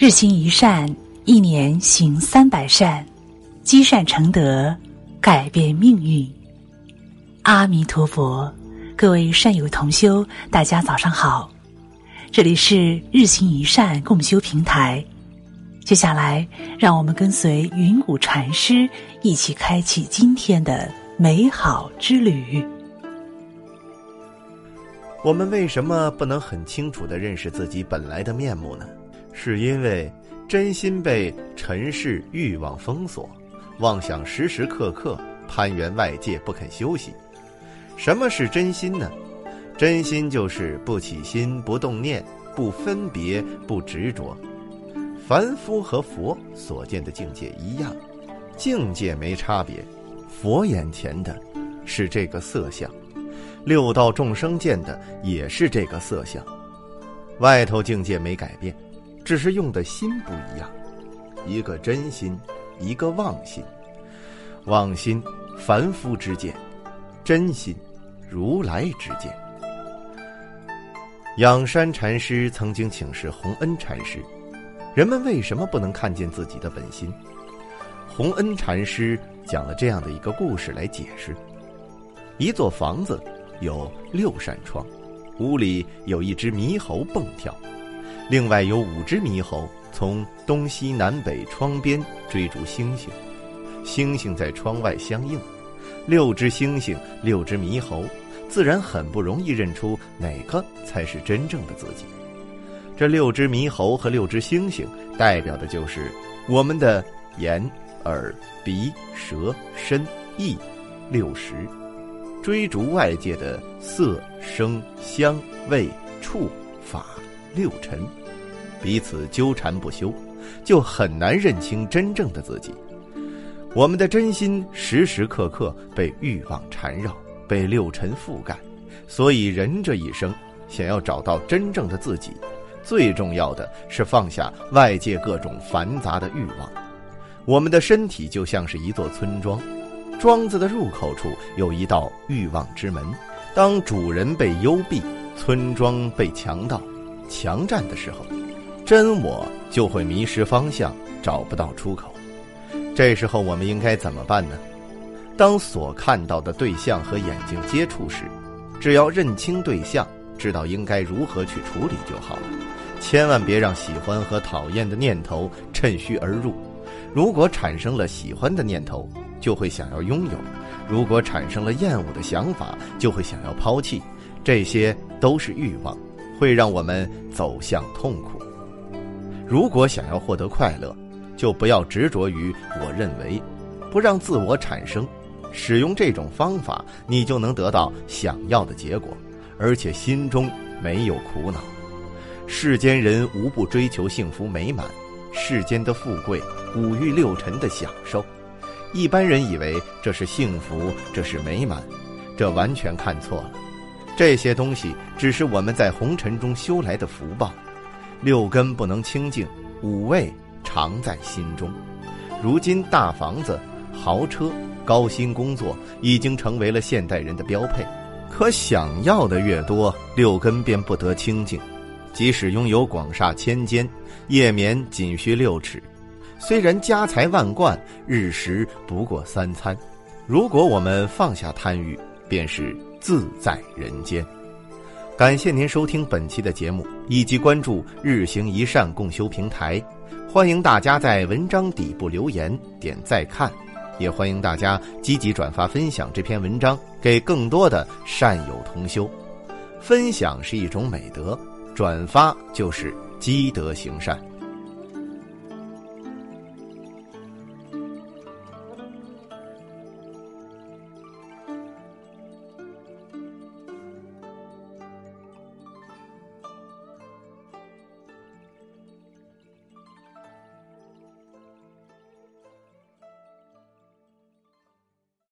日行一善，一年行三百善，积善成德，改变命运。阿弥陀佛，各位善友同修，大家早上好，这里是日行一善共修平台。接下来，让我们跟随云谷禅师一起开启今天的美好之旅。我们为什么不能很清楚的认识自己本来的面目呢？是因为真心被尘世欲望封锁，妄想时时刻刻攀援外界不肯休息。什么是真心呢？真心就是不起心、不动念、不分别、不执着。凡夫和佛所见的境界一样，境界没差别。佛眼前的，是这个色相；六道众生见的也是这个色相。外头境界没改变。只是用的心不一样，一个真心，一个妄心。妄心，凡夫之见；真心，如来之见。仰山禅师曾经请示洪恩禅师：“人们为什么不能看见自己的本心？”洪恩禅师讲了这样的一个故事来解释：一座房子有六扇窗，屋里有一只猕猴蹦跳。另外有五只猕猴从东西南北窗边追逐星星，星星在窗外相应，六只星星，六只猕猴，自然很不容易认出哪个才是真正的自己。这六只猕猴和六只星星，代表的就是我们的眼、耳、鼻、舌、身、意六识，追逐外界的色、声、香、味、触、法。六尘，彼此纠缠不休，就很难认清真正的自己。我们的真心时时刻刻被欲望缠绕，被六尘覆盖，所以人这一生想要找到真正的自己，最重要的是放下外界各种繁杂的欲望。我们的身体就像是一座村庄，庄子的入口处有一道欲望之门，当主人被幽闭，村庄被强盗。强占的时候，真我就会迷失方向，找不到出口。这时候我们应该怎么办呢？当所看到的对象和眼睛接触时，只要认清对象，知道应该如何去处理就好了。千万别让喜欢和讨厌的念头趁虚而入。如果产生了喜欢的念头，就会想要拥有；如果产生了厌恶的想法，就会想要抛弃。这些都是欲望。会让我们走向痛苦。如果想要获得快乐，就不要执着于我认为，不让自我产生。使用这种方法，你就能得到想要的结果，而且心中没有苦恼。世间人无不追求幸福美满，世间的富贵、五欲六尘的享受，一般人以为这是幸福，这是美满，这完全看错了。这些东西只是我们在红尘中修来的福报，六根不能清净，五味常在心中。如今大房子、豪车、高薪工作已经成为了现代人的标配，可想要的越多，六根便不得清净。即使拥有广厦千间，夜眠仅需六尺，虽然家财万贯，日食不过三餐。如果我们放下贪欲，便是。自在人间，感谢您收听本期的节目，以及关注日行一善共修平台。欢迎大家在文章底部留言点再看，也欢迎大家积极转发分享这篇文章给更多的善友同修。分享是一种美德，转发就是积德行善。